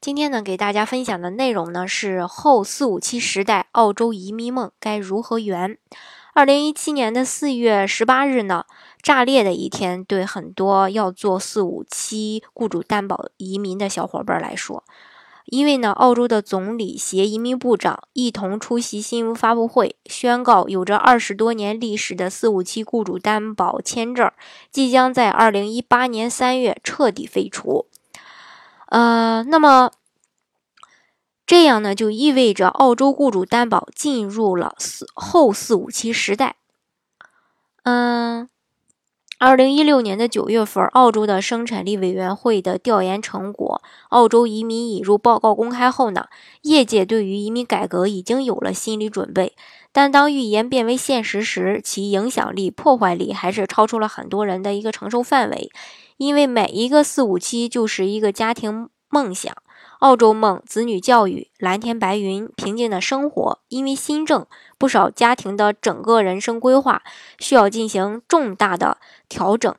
今天呢，给大家分享的内容呢是后四五七时代澳洲移民梦该如何圆。二零一七年的四月十八日呢，炸裂的一天，对很多要做四五七雇主担保移民的小伙伴来说，因为呢，澳洲的总理携移民部长一同出席新闻发布会，宣告有着二十多年历史的四五七雇主担保签证即将在二零一八年三月彻底废除。呃，那么这样呢，就意味着澳洲雇主担保进入了四后四五七时代。嗯，二零一六年的九月份，澳洲的生产力委员会的调研成果《澳洲移民引入报告》公开后呢，业界对于移民改革已经有了心理准备。但当预言变为现实时，其影响力、破坏力还是超出了很多人的一个承受范围。因为每一个四五七就是一个家庭梦想，澳洲梦、子女教育、蓝天白云、平静的生活。因为新政，不少家庭的整个人生规划需要进行重大的调整。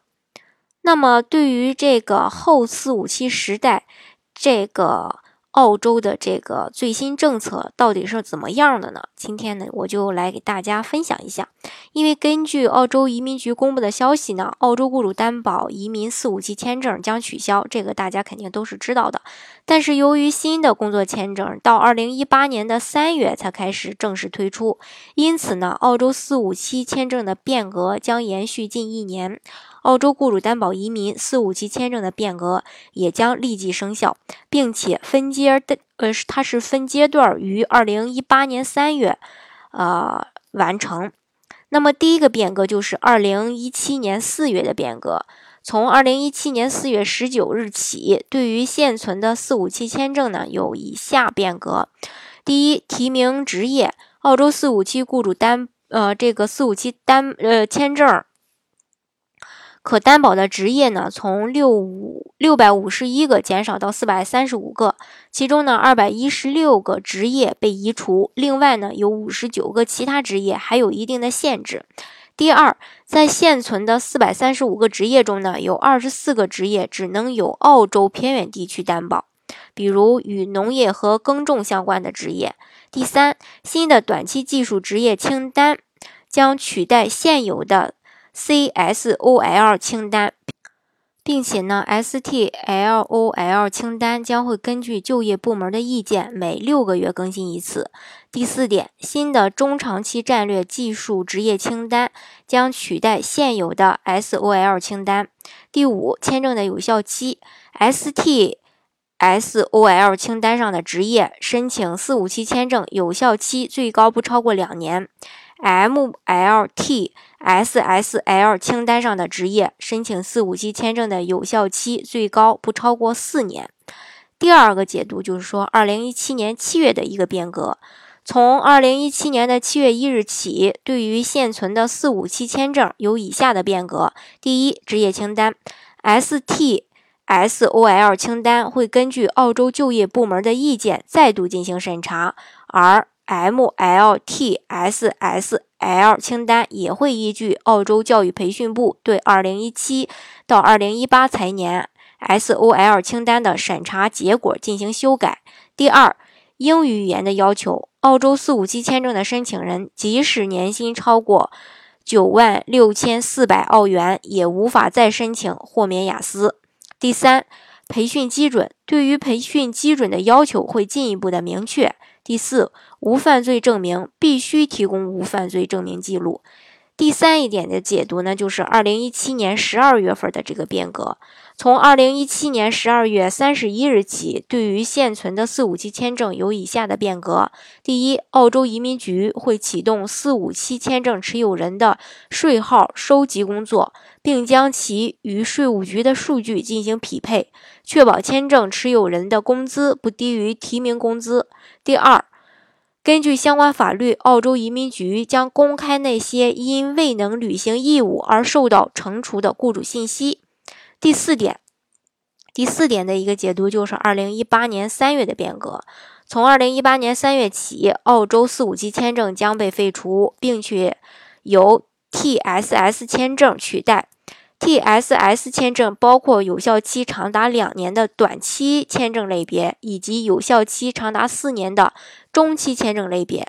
那么，对于这个后四五七时代，这个。澳洲的这个最新政策到底是怎么样的呢？今天呢，我就来给大家分享一下。因为根据澳洲移民局公布的消息呢，澳洲雇主担保移民四五七签证将取消，这个大家肯定都是知道的。但是由于新的工作签证到二零一八年的三月才开始正式推出，因此呢，澳洲四五七签证的变革将延续近一年。澳洲雇主担保移民四五七签证的变革也将立即生效，并且分阶的呃，它是分阶段于二零一八年三月，呃完成。那么第一个变革就是二零一七年四月的变革。从二零一七年四月十九日起，对于现存的四五七签证呢，有以下变革：第一，提名职业，澳洲四五七雇主担呃这个四五七担呃签证。可担保的职业呢，从六五六百五十一个减少到四百三十五个，其中呢，二百一十六个职业被移除，另外呢，有五十九个其他职业还有一定的限制。第二，在现存的四百三十五个职业中呢，有二十四个职业只能由澳洲偏远地区担保，比如与农业和耕种相关的职业。第三，新的短期技术职业清单将取代现有的。CSOL 清单，并且呢，STLOL 清单将会根据就业部门的意见，每六个月更新一次。第四点，新的中长期战略技术职业清单将取代现有的 SOL 清单。第五，签证的有效期，STSOL 清单上的职业申请四五七签证有效期最高不超过两年。MLT SSL 清单上的职业申请四五七签证的有效期最高不超过四年。第二个解读就是说，二零一七年七月的一个变革，从二零一七年的七月一日起，对于现存的四五七签证有以下的变革：第一，职业清单。STSOL 清单会根据澳洲就业部门的意见再度进行审查，而 MLTSSL 清单也会依据澳洲教育培训部对2017到2018财年 SOL 清单的审查结果进行修改。第二，英语语言的要求，澳洲四五七签证的申请人即使年薪超过9万六千四百澳元，也无法再申请豁免雅思。第三，培训基准，对于培训基准的要求会进一步的明确。第四，无犯罪证明必须提供无犯罪证明记录。第三一点的解读呢，就是二零一七年十二月份的这个变革。从二零一七年十二月三十一日起，对于现存的四五七签证有以下的变革：第一，澳洲移民局会启动四五七签证持有人的税号收集工作，并将其与税务局的数据进行匹配，确保签证持有人的工资不低于提名工资。第二，根据相关法律，澳洲移民局将公开那些因未能履行义务而受到惩处的雇主信息。第四点，第四点的一个解读就是二零一八年三月的变革。从二零一八年三月起，澳洲四五七签证将被废除，并且由 TSS 签证取代。TSS 签证包括有效期长达两年的短期签证类别，以及有效期长达四年的中期签证类别。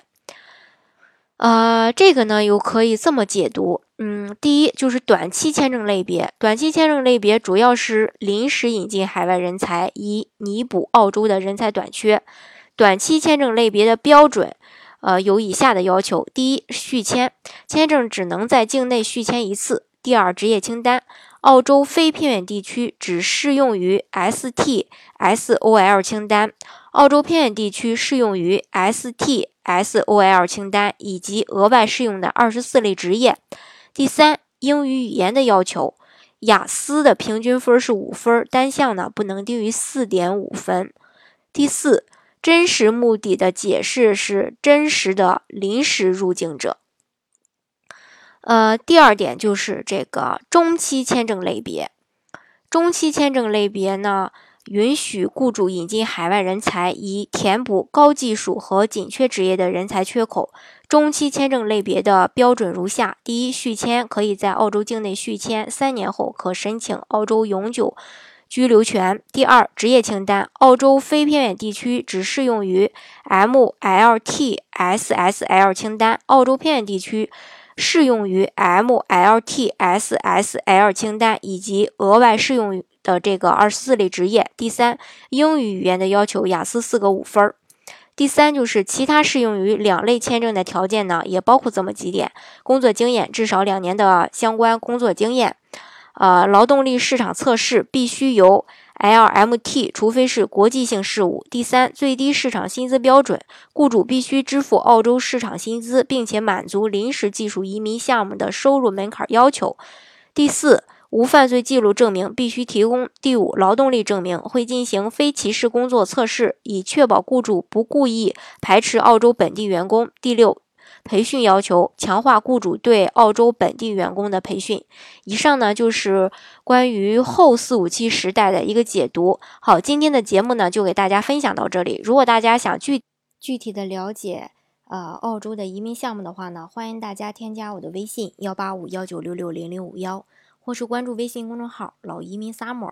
呃，这个呢又可以这么解读，嗯，第一就是短期签证类别，短期签证类别主要是临时引进海外人才，以弥补澳洲的人才短缺。短期签证类别的标准，呃，有以下的要求：第一，续签，签证只能在境内续签一次；第二，职业清单，澳洲非偏远地区只适用于 ST SOL 清单，澳洲偏远地区适用于 ST SOL 清单以及额外适用的二十四类职业；第三，英语语言的要求，雅思的平均分是五分，单项呢不能低于四点五分；第四。真实目的的解释是真实的临时入境者。呃，第二点就是这个中期签证类别。中期签证类别呢，允许雇主引进海外人才，以填补高技术和紧缺职业的人才缺口。中期签证类别的标准如下：第一，续签可以在澳洲境内续签，三年后可申请澳洲永久。居留权。第二，职业清单，澳洲非偏远地区只适用于 MLTSSL 清单，澳洲偏远地区适用于 MLTSSL 清单以及额外适用的这个二十四类职业。第三，英语语言的要求，雅思四个五分。第三，就是其他适用于两类签证的条件呢，也包括这么几点：工作经验至少两年的相关工作经验。呃，劳动力市场测试必须由 LMT，除非是国际性事务。第三，最低市场薪资标准，雇主必须支付澳洲市场薪资，并且满足临时技术移民项目的收入门槛要求。第四，无犯罪记录证明必须提供。第五，劳动力证明会进行非歧视工作测试，以确保雇主不故意排斥澳洲本地员工。第六。培训要求强化雇主对澳洲本地员工的培训。以上呢就是关于后四五七时代的一个解读。好，今天的节目呢就给大家分享到这里。如果大家想具具体的了解呃澳洲的移民项目的话呢，欢迎大家添加我的微信幺八五幺九六六零零五幺，或是关注微信公众号老移民 summer，